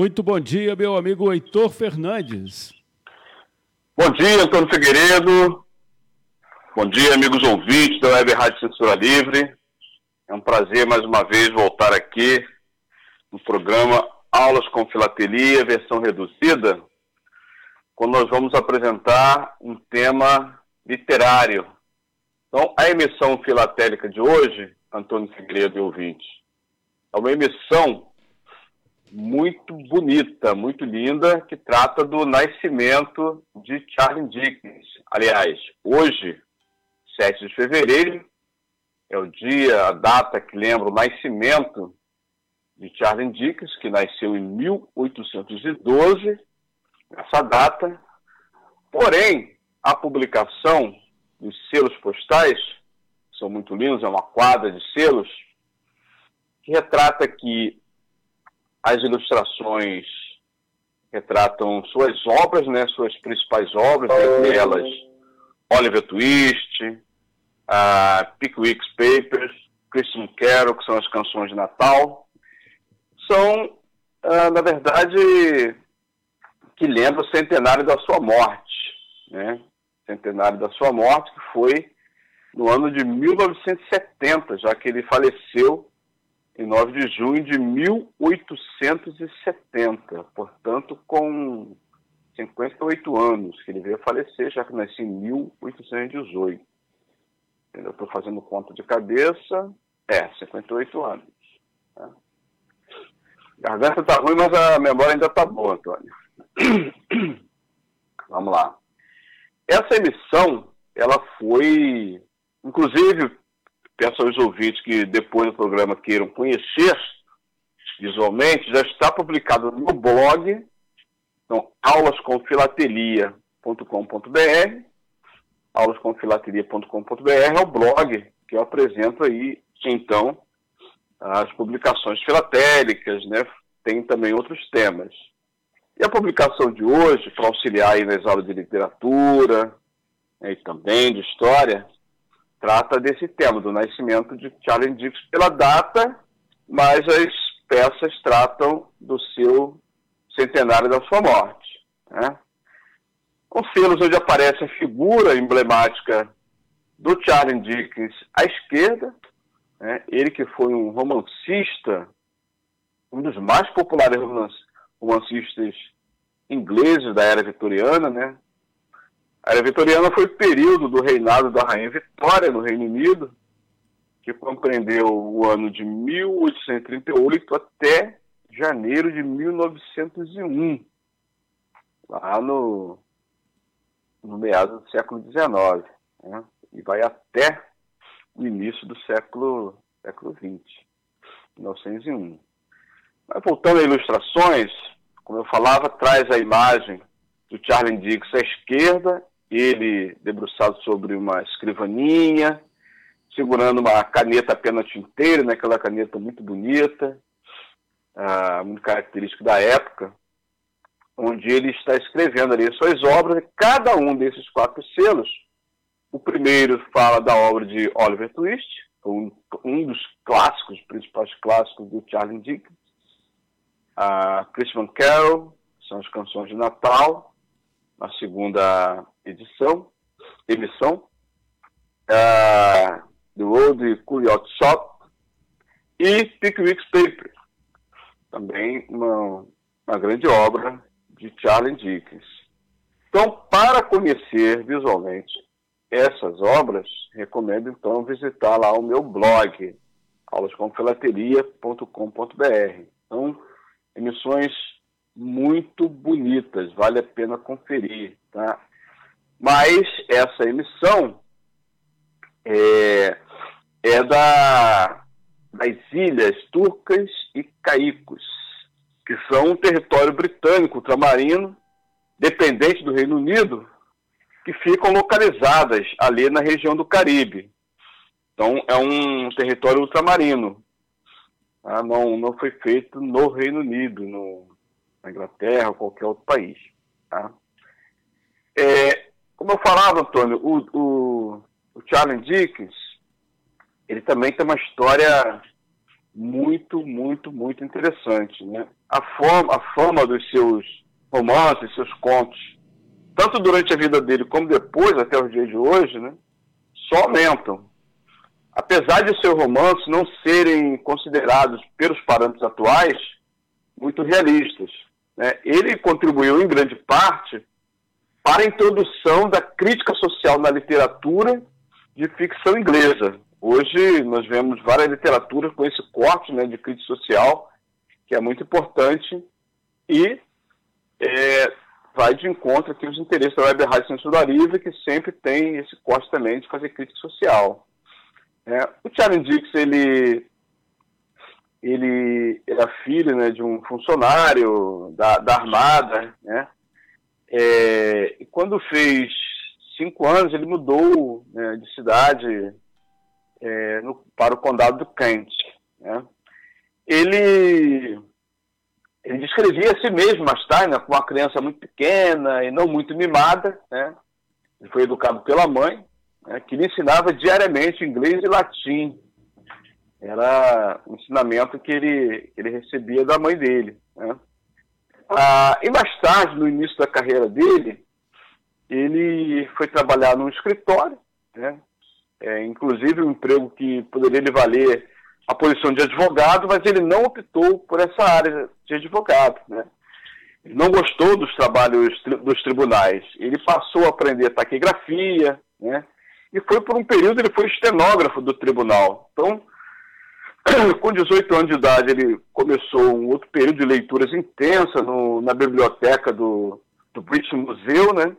Muito bom dia, meu amigo Heitor Fernandes. Bom dia, Antônio Figueiredo. Bom dia, amigos ouvintes da Web Rádio Censura Livre. É um prazer mais uma vez voltar aqui no programa Aulas com Filatelia, versão reduzida, quando nós vamos apresentar um tema literário. Então, a emissão filatélica de hoje, Antônio Figueiredo e ouvintes, é uma emissão muito bonita, muito linda, que trata do nascimento de Charles Dickens. Aliás, hoje, 7 de fevereiro, é o dia, a data que lembra o nascimento de Charles Dickens, que nasceu em 1812, essa data. Porém, a publicação dos selos postais, são muito lindos, é uma quadra de selos, que retrata que as ilustrações retratam suas obras, né, suas principais obras, entre elas Oliver Twist, uh, Pickwick's Papers, Christian Carol, que são as canções de Natal, são, uh, na verdade, que lembram o centenário da sua morte, né? Centenário da sua morte, que foi no ano de 1970, já que ele faleceu em 9 de junho de 1870, portanto, com 58 anos, que ele veio a falecer, já que nasceu em 1818. Eu estou fazendo conta de cabeça, é, 58 anos. Né? Garganta está ruim, mas a memória ainda está boa, Antônio. Vamos lá. Essa emissão, ela foi, inclusive, peço aos ouvintes que depois do programa queiram conhecer visualmente, já está publicado no blog, então, aulascomfilatelia.com.br, aulascomfilatelia.com.br é o blog que eu apresento aí, então, as publicações filatélicas, né? Tem também outros temas. E a publicação de hoje, para auxiliar aí nas aulas de literatura né, e também de história, trata desse tema, do nascimento de Charles Dickens pela data, mas as peças tratam do seu centenário da sua morte. Né? Os selos onde aparece a figura emblemática do Charles Dickens à esquerda, né? ele que foi um romancista, um dos mais populares romancistas ingleses da era vitoriana, né? A era vitoriana foi o período do reinado da Rainha Vitória no Reino Unido, que compreendeu o ano de 1838 até janeiro de 1901, lá no, no meado do século XIX, né? e vai até o início do século, século XX, 1901. Mas voltando a ilustrações, como eu falava, traz a imagem do Charles Dickens à esquerda ele debruçado sobre uma escrivaninha, segurando uma caneta pena tinteira, né, aquela caneta muito bonita, ah, muito característica da época, onde ele está escrevendo ali suas obras, cada um desses quatro selos, o primeiro fala da obra de Oliver Twist, um, um dos clássicos, principais clássicos do Charles Dickens, a Christmas Carol, são as canções de Natal, na segunda edição, emissão, uh, do Old Curiot Shop e Pickwick's Paper, também uma, uma grande obra de Charles Dickens. Então, para conhecer visualmente essas obras, recomendo então visitar lá o meu blog, aulascomfilateria.com.br. Então, emissões muito bonitas, vale a pena conferir. Tá? Mas essa emissão é, é da, das ilhas turcas e caicos, que são um território britânico ultramarino, dependente do Reino Unido, que ficam localizadas ali na região do Caribe. Então, é um território ultramarino. Tá? Não, não foi feito no Reino Unido, no, na Inglaterra ou qualquer outro país. Tá? É, como eu falava, Antônio, o, o, o Charles Dickens, ele também tem uma história muito, muito, muito interessante. Né? a fama, a fama dos seus romances, seus contos, tanto durante a vida dele como depois, até os dias de hoje, né, só aumentam. Apesar de seus romances não serem considerados, pelos parâmetros atuais, muito realistas. Né, ele contribuiu, em grande parte, para a introdução da crítica social na literatura de ficção inglesa. Hoje nós vemos várias literaturas com esse corte né, de crítica social, que é muito importante, e é, vai de encontro aqui os interesses da Web Rádio Censura que sempre tem esse corte também de fazer crítica social. É, o Charlie Dix, ele, ele era filho né, de um funcionário da, da Armada, né? É, e quando fez cinco anos, ele mudou né, de cidade é, no, para o condado do Kent. Né? Ele, ele descrevia a si mesmo mais tarde, né, como uma criança muito pequena e não muito mimada. Né? Ele foi educado pela mãe, né, que lhe ensinava diariamente inglês e latim. Era um ensinamento que ele, que ele recebia da mãe dele. Né? Ah, e mais tarde, no início da carreira dele, ele foi trabalhar num escritório, né? É, inclusive um emprego que poderia lhe valer a posição de advogado, mas ele não optou por essa área de advogado, né? Ele não gostou dos trabalhos dos tribunais. Ele passou a aprender taquigrafia, né? E foi por um período ele foi estenógrafo do tribunal. Então, com 18 anos de idade, ele começou um outro período de leituras intensa no, na biblioteca do, do British Museum, né?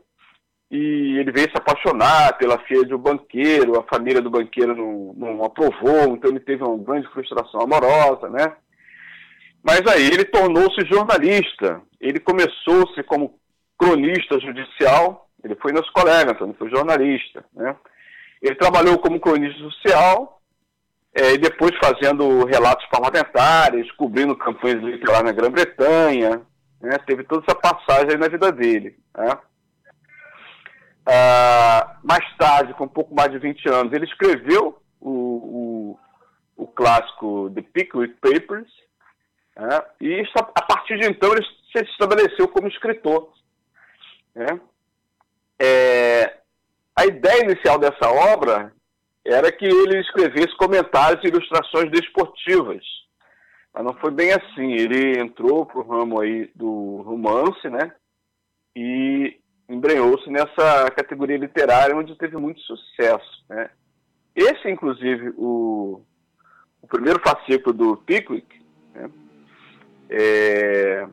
E ele veio se apaixonar pela filha um banqueiro, a família do banqueiro não, não aprovou, então ele teve uma grande frustração amorosa, né? Mas aí ele tornou-se jornalista. Ele começou-se como cronista judicial, ele foi na escola Egerton, foi jornalista, né? Ele trabalhou como cronista social, é, e depois fazendo relatos parlamentares, cobrindo campanhas eleitorais na Grã-Bretanha, né? teve toda essa passagem na vida dele. Né? Ah, mais tarde, com um pouco mais de 20 anos, ele escreveu o, o, o clássico The Pickwick Papers, né? e a partir de então ele se estabeleceu como escritor. Né? É, a ideia inicial dessa obra era que ele escrevesse comentários e ilustrações desportivas. Mas não foi bem assim. Ele entrou para o ramo aí do romance, né? E embrenhou-se nessa categoria literária onde teve muito sucesso, né? Esse, inclusive, o, o primeiro fascículo do Pickwick, né? é,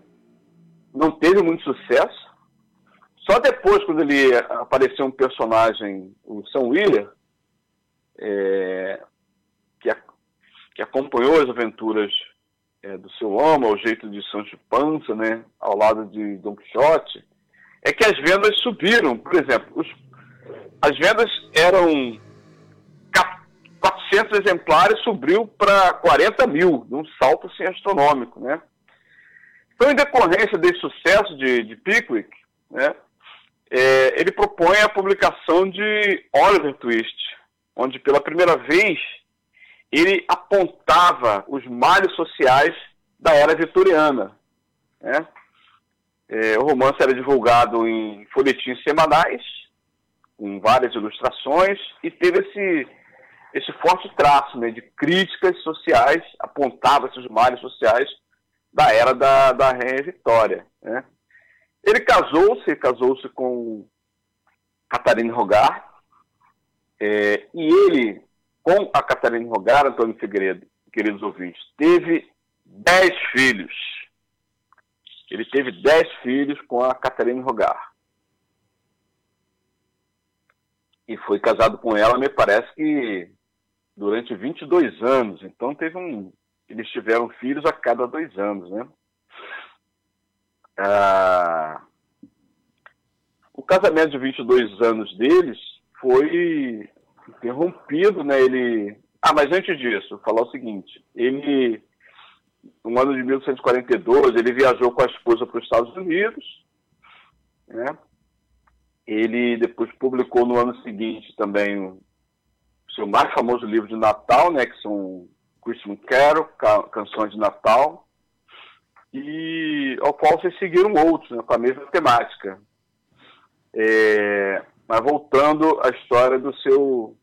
não teve muito sucesso. Só depois, quando ele apareceu um personagem, o Sam Wheeler, é, que, a, que, acompanhou as aventuras é, do seu homem, ao jeito de Sancho Panza, né, ao lado de Don Quixote, é que as vendas subiram. Por exemplo, os, as vendas eram 400 exemplares, subiu para 40 mil, num salto assim, astronômico. Né? Então, em decorrência desse sucesso de, de Pickwick, né, é, ele propõe a publicação de Oliver Twist, onde pela primeira vez ele apontava os males sociais da era vitoriana. Né? É, o romance era divulgado em folhetins semanais, com várias ilustrações, e teve esse, esse forte traço né, de críticas sociais, apontava esses males sociais da era da, da Rainha Vitória. Né? Ele casou-se, casou-se com Catarina Rogar, é, e ele, com a Catarina Rogar, Antônio Figueiredo, queridos ouvintes, teve dez filhos. Ele teve dez filhos com a Catarina Rogar. E foi casado com ela, me parece que durante 22 anos. Então teve um. Eles tiveram filhos a cada dois anos, né? Ah, o casamento de 22 anos deles foi interrompido, né? Ele. Ah, mas antes disso, falar o seguinte: ele, no ano de 1842, ele viajou com a esposa para os Estados Unidos, né? Ele depois publicou no ano seguinte também o seu mais famoso livro de Natal, né? Que são Christmas Carol, canções de Natal. e ao qual se seguiram outros, né, com a mesma temática. É, mas voltando à história do seu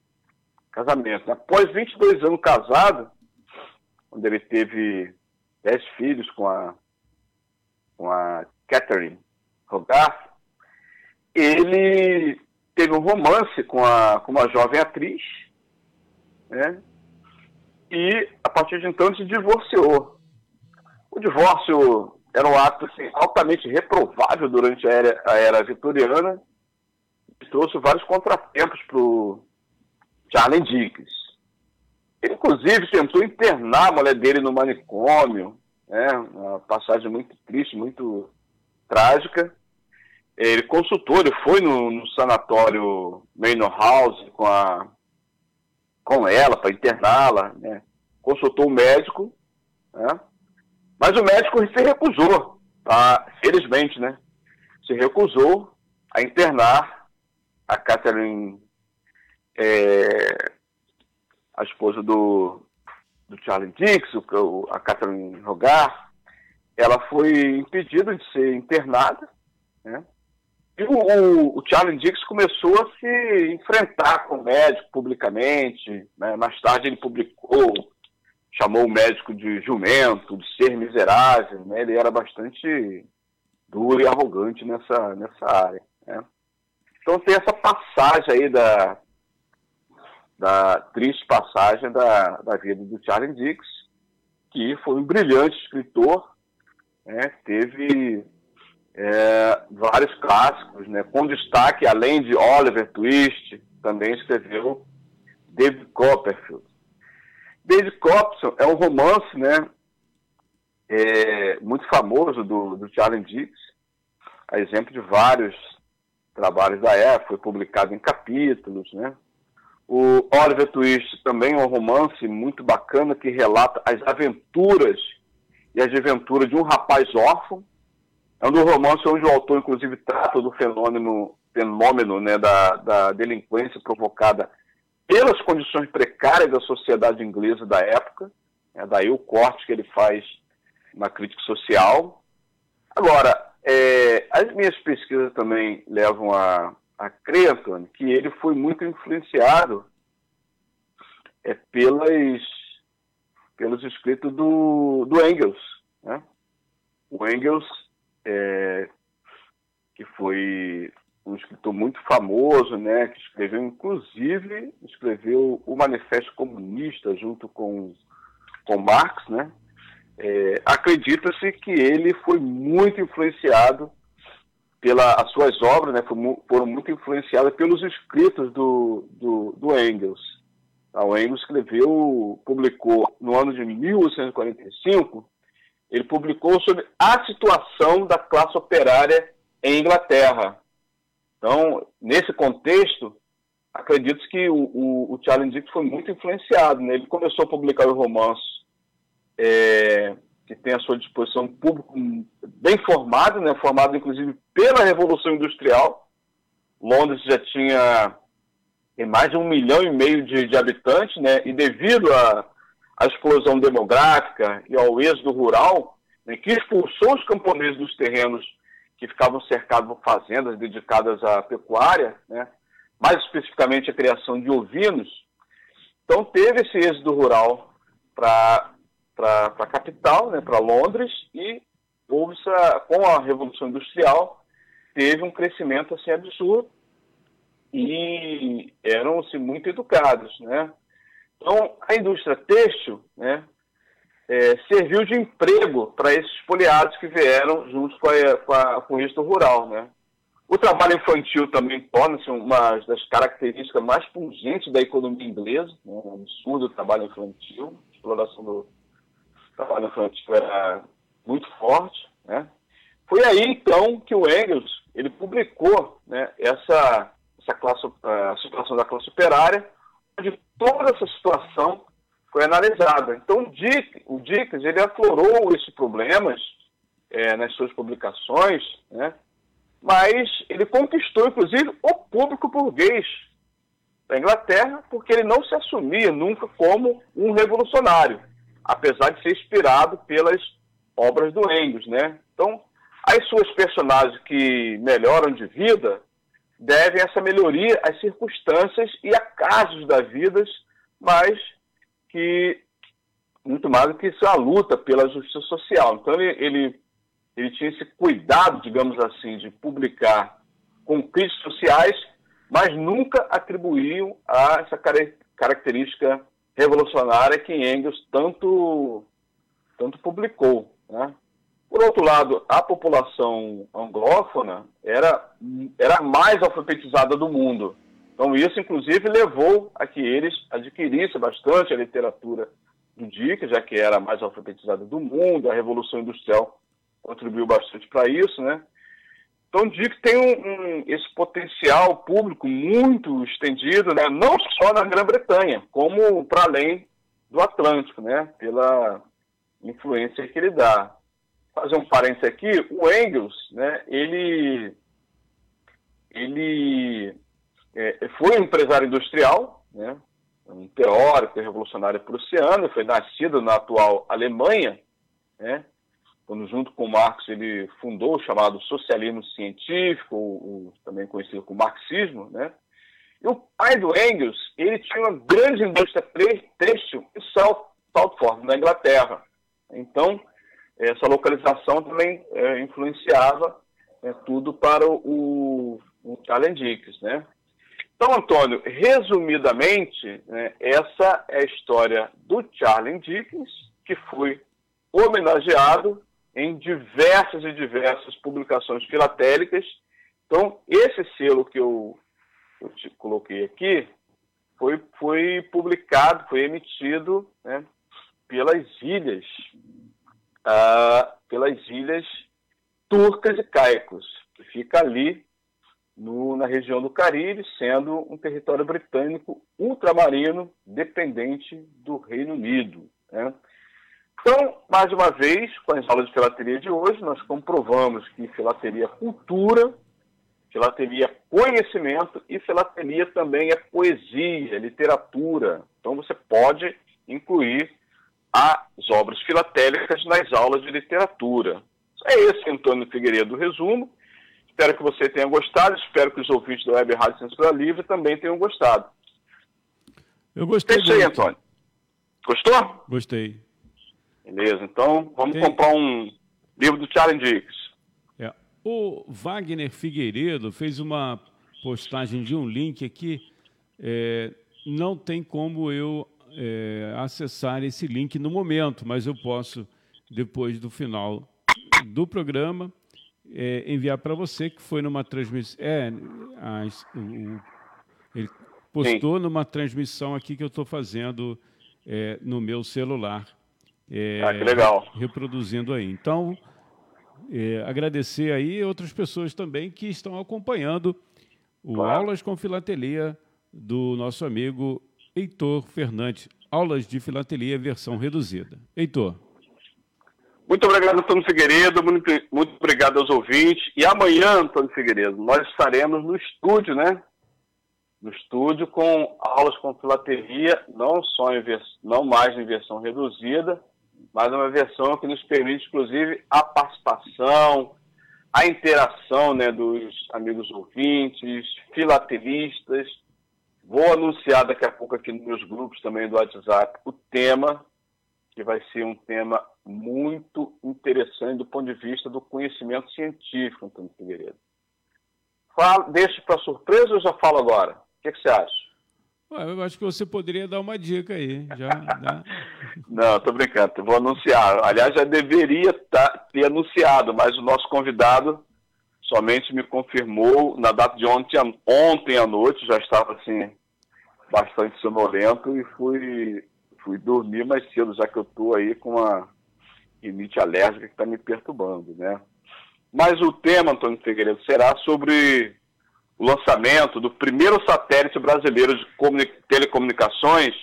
casamento. Após 22 anos casado, onde ele teve 10 filhos com a, com a Catherine Hogarth, ele teve um romance com, a, com uma jovem atriz, né? e a partir de então se divorciou. O divórcio era um ato assim, altamente reprovável durante a era, a era vitoriana trouxe vários contratempos para o Charlie Dickens. Ele, inclusive, tentou internar a mulher dele no manicômio, né? uma passagem muito triste, muito trágica. Ele consultou, ele foi no, no sanatório Manor House com, a, com ela para interná-la, né? consultou o médico, né? mas o médico se recusou, tá? felizmente, né? se recusou a internar a Catherine, é, a esposa do, do Charlie Dix, o, a Catherine Rogar, ela foi impedida de ser internada, né? E o, o, o, Charlie Dix começou a se enfrentar com o médico publicamente. Né? Mais tarde ele publicou, chamou o médico de jumento, de ser miserável. Né? Ele era bastante duro e arrogante nessa, nessa área. Então tem essa passagem aí da, da triste passagem da, da vida do Charlie Dix, que foi um brilhante escritor, né? teve é, vários clássicos, né? com destaque, além de Oliver Twist, também escreveu David Copperfield. David Copperfield é um romance né, é, muito famoso do, do Charles Dickens, a exemplo de vários trabalhos da época, foi publicado em capítulos. Né? O Oliver Twist também é um romance muito bacana que relata as aventuras e as desventuras de um rapaz órfão é um dos romances onde o autor, inclusive, trata do fenômeno, fenômeno né, da, da delinquência provocada pelas condições precárias da sociedade inglesa da época. É daí o corte que ele faz na crítica social. Agora, é, as minhas pesquisas também levam a, a crer, Antônio, que ele foi muito influenciado é, pelas, pelos escritos do, do Engels. Né? O Engels é, que foi um escritor muito famoso, né, que escreveu, inclusive, escreveu o Manifesto Comunista junto com, com Marx, né, é, acredita-se que ele foi muito influenciado pelas as suas obras, né, foram muito influenciadas pelos escritos do, do, do Engels. O Engels escreveu, publicou no ano de 1845 ele publicou sobre a situação da classe operária em Inglaterra. Então, nesse contexto, acredito que o, o, o Charles Dickens foi muito influenciado. Né? Ele começou a publicar o romance é, que tem à sua disposição um público bem formado, né? formado inclusive pela Revolução Industrial. Londres já tinha mais de um milhão e meio de, de habitantes, né? e devido a à explosão demográfica e ao êxodo rural, né, que expulsou os camponeses dos terrenos que ficavam cercados por fazendas dedicadas à pecuária, né, mais especificamente a criação de ovinos. Então teve esse êxodo rural para a capital, né, para Londres, e houve com a Revolução Industrial, teve um crescimento assim absurdo e eram-se muito educados, né? Então, a indústria têxtil né, é, serviu de emprego para esses poliados que vieram junto com, a, com, a, com isso rural. Né? O trabalho infantil também torna-se uma das características mais pungentes da economia inglesa, né? um absurdo o trabalho infantil, exploração do trabalho infantil era muito forte. Né? Foi aí, então, que o Engels ele publicou né, essa, essa classe, a situação da classe operária, onde toda essa situação foi analisada. Então, o, Dick, o Dickens ele aflorou esses problemas é, nas suas publicações, né? mas ele conquistou, inclusive, o público burguês da Inglaterra, porque ele não se assumia nunca como um revolucionário, apesar de ser inspirado pelas obras do Engels, né? Então, as suas personagens que melhoram de vida devem essa melhoria às circunstâncias e a casos da vida, mas que muito mais do que isso é a luta pela justiça social. Então ele, ele, ele tinha esse cuidado, digamos assim, de publicar críticas sociais, mas nunca atribuíam a essa característica revolucionária que Engels tanto, tanto publicou. Né? Por outro lado, a população anglófona era, era a mais alfabetizada do mundo. Então, isso, inclusive, levou a que eles adquirissem bastante a literatura do Dick, já que era a mais alfabetizada do mundo, a Revolução Industrial contribuiu bastante para isso, né? Então, Dick tem um, um, esse potencial público muito estendido, né? não só na Grã-Bretanha, como para além do Atlântico, né? pela influência que ele dá. Fazer um parênteses aqui, o Engels, né? ele, ele é, foi um empresário industrial, né? um teórico revolucionário prussiano, foi nascido na atual Alemanha, né? Quando junto com Marx ele fundou o chamado socialismo científico, também conhecido como marxismo, né? E o pai do Engels, ele tinha uma grande indústria têxtil em Salford, na Inglaterra. Então, essa localização também é, influenciava é, tudo para o, o Allen Dickens, né? Então, Antônio, resumidamente, né, essa é a história do Charles Dickens, que foi homenageado em diversas e diversas publicações filatélicas. Então, esse selo que eu, eu te coloquei aqui foi, foi publicado, foi emitido né, pelas ilhas, ah, pelas ilhas turcas e caicos, que fica ali no, na região do Caribe, sendo um território britânico ultramarino dependente do Reino Unido. Né? Então, mais uma vez, com as aulas de filateria de hoje, nós comprovamos que filateria é cultura, filateria é conhecimento e filateria também é poesia, literatura. Então, você pode incluir as obras filatélicas nas aulas de literatura. É esse, Antônio Figueiredo, o resumo. Espero que você tenha gostado, espero que os ouvintes da Web Rádio Censura Livre também tenham gostado. Eu gostei. É isso aí, Antônio. Gostou? Gostei. Beleza, então vamos Tem... comprar um livro do Charles Dickens. É. O Wagner Figueiredo fez uma postagem de um link aqui. É, não tem como eu é, acessar esse link no momento, mas eu posso, depois do final do programa, é, enviar para você, que foi numa transmissão. É, o, ele postou Sim. numa transmissão aqui que eu estou fazendo é, no meu celular. É, ah, que legal. Reproduzindo aí. Então, é, agradecer aí outras pessoas também que estão acompanhando o claro. Aulas com Filatelia do nosso amigo Heitor Fernandes. Aulas de Filatelia versão reduzida. Heitor. Muito obrigado, Antônio Figueiredo. Muito, muito obrigado aos ouvintes. E amanhã, Antônio Figueiredo, nós estaremos no estúdio, né? No estúdio com aulas com filateria, não só em não mais em versão reduzida, mas é uma versão que nos permite, inclusive, a participação, a interação né, dos amigos ouvintes, filatelistas. Vou anunciar daqui a pouco aqui nos meus grupos também do WhatsApp o tema, que vai ser um tema muito interessante do ponto de vista do conhecimento científico, Antônio Figueiredo. Fala, deixo para surpresa ou já falo agora? O que, que você acha? Eu acho que você poderia dar uma dica aí. Já, dá... Não, estou brincando, vou anunciar. Aliás, já deveria tá, ter anunciado, mas o nosso convidado somente me confirmou na data de ontem, ontem à noite, já estava assim, bastante sonolento e fui, fui dormir mais cedo, já que eu estou aí com uma rinite alérgica que está me perturbando, né? Mas o tema, Antônio Figueiredo, será sobre o lançamento do primeiro satélite brasileiro de telecomunicações,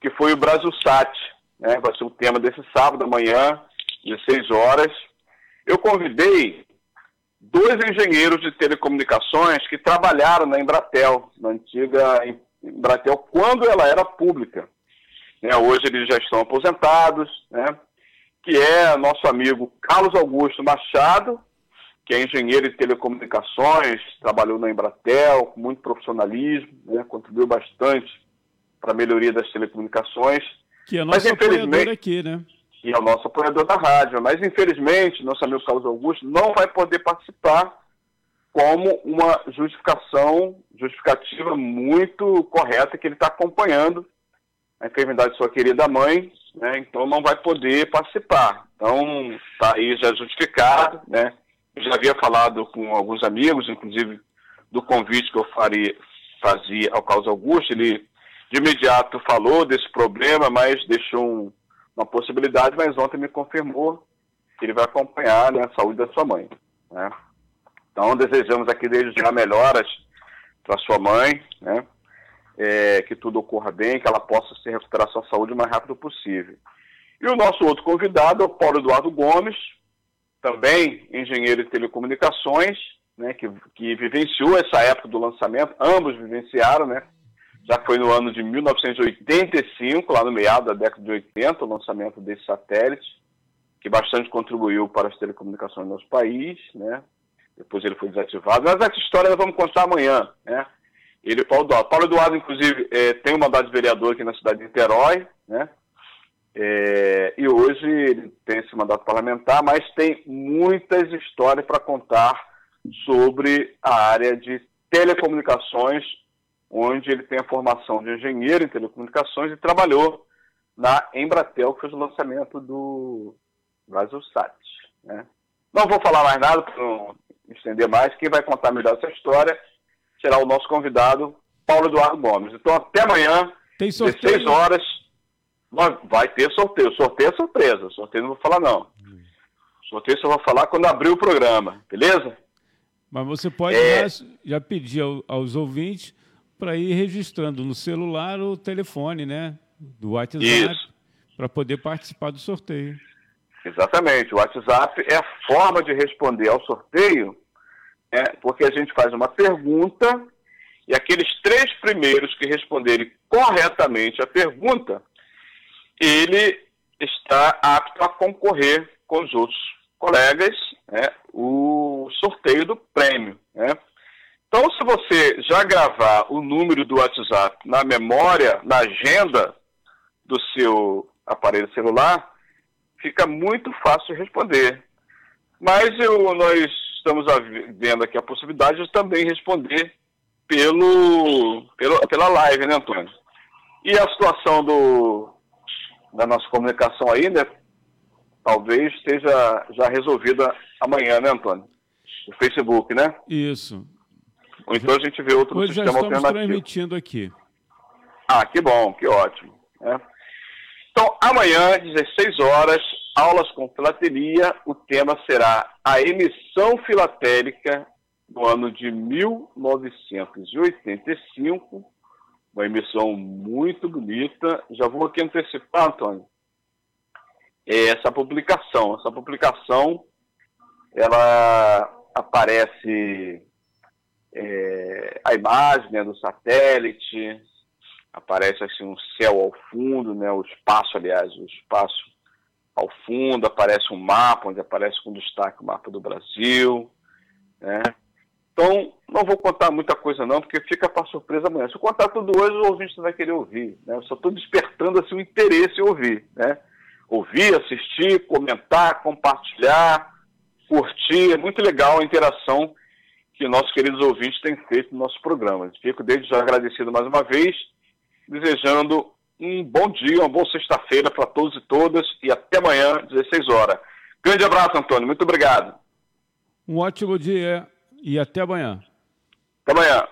que foi o Brasilsat. Né? Vai ser o tema desse sábado amanhã, 16 horas. Eu convidei dois engenheiros de telecomunicações que trabalharam na Embratel, na antiga Embratel, quando ela era pública. Né? Hoje eles já estão aposentados, né? que é nosso amigo Carlos Augusto Machado, que é engenheiro de telecomunicações, trabalhou na Embratel com muito profissionalismo, né, contribuiu bastante para a melhoria das telecomunicações. Que é nosso apoiador aqui, né? E é o nosso apoiador da rádio. Mas, infelizmente, nosso amigo Carlos Augusto não vai poder participar como uma justificação, justificativa muito correta que ele está acompanhando a enfermidade de sua querida mãe, né? Então não vai poder participar. Então está aí já justificado, né? Já havia falado com alguns amigos, inclusive do convite que eu faria, fazia ao Carlos Augusto, ele de imediato falou desse problema, mas deixou um, uma possibilidade, mas ontem me confirmou que ele vai acompanhar né, a saúde da sua mãe. Né? Então desejamos aqui desde já melhoras para sua mãe, né? É, que tudo ocorra bem, que ela possa se recuperar sua saúde o mais rápido possível. E o nosso outro convidado é o Paulo Eduardo Gomes, também engenheiro de telecomunicações, né, que, que vivenciou essa época do lançamento, ambos vivenciaram, né, já foi no ano de 1985, lá no meado da década de 80, o lançamento desse satélite, que bastante contribuiu para as telecomunicações no nosso país, né, depois ele foi desativado, mas essa história nós vamos contar amanhã, né, ele Paulo Eduardo. Paulo Eduardo, inclusive, é, tem um mandato de vereador aqui na cidade de Niterói, né, é, e hoje ele tem esse mandato parlamentar, mas tem muitas histórias para contar sobre a área de telecomunicações, onde ele tem a formação de engenheiro em telecomunicações e trabalhou na Embratel, que fez o lançamento do BrasilSat. Né? Não vou falar mais nada para não estender mais. Quem vai contar melhor essa história será o nosso convidado, Paulo Eduardo Gomes. Então, até amanhã, tem 16 horas Vai ter sorteio. Sorteio é surpresa. Sorteio não vou falar, não. Sorteio só vou falar quando abrir o programa, beleza? Mas você pode é... já, já, pedir ao, aos ouvintes para ir registrando no celular o telefone, né? Do WhatsApp, para poder participar do sorteio. Exatamente. O WhatsApp é a forma de responder ao sorteio, né? porque a gente faz uma pergunta e aqueles três primeiros que responderem corretamente a pergunta ele está apto a concorrer com os outros colegas né, o sorteio do prêmio. Né? Então, se você já gravar o número do WhatsApp na memória, na agenda do seu aparelho celular, fica muito fácil responder. Mas eu, nós estamos vendo aqui a possibilidade de também responder pelo, pelo, pela live, né, Antônio? E a situação do, da nossa comunicação aí, né? Talvez esteja já resolvida amanhã, né, Antônio? O Facebook, né? Isso. Ou então a gente vê outro Hoje sistema já estamos alternativo. transmitindo aqui. Ah, que bom, que ótimo. Né? Então, amanhã, 16 horas, aulas com filatelia. O tema será a emissão filatélica do ano de 1985 uma emissão muito bonita. Já vou aqui antecipar, Antônio, é essa publicação. Essa publicação, ela aparece é, a imagem né, do satélite, aparece assim um céu ao fundo, né, o espaço, aliás, o espaço ao fundo, aparece um mapa, onde aparece com destaque o mapa do Brasil, né? Então, não vou contar muita coisa não, porque fica para surpresa amanhã. Se eu contar tudo hoje, o ouvinte não vai querer ouvir. Né? Eu só estou despertando assim, o interesse em ouvir. Né? Ouvir, assistir, comentar, compartilhar, curtir. É muito legal a interação que nossos queridos ouvintes têm feito no nosso programa. Fico desde já agradecido mais uma vez, desejando um bom dia, uma boa sexta-feira para todos e todas e até amanhã, 16 horas. Grande abraço, Antônio. Muito obrigado. Um ótimo dia e até amanhã. Até amanhã.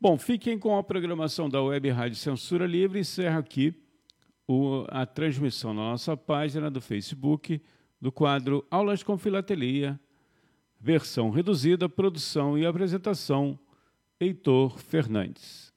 Bom, fiquem com a programação da Web Rádio Censura Livre. Encerro aqui o, a transmissão na nossa página do Facebook do quadro Aulas com Filatelia, versão reduzida, produção e apresentação, Heitor Fernandes.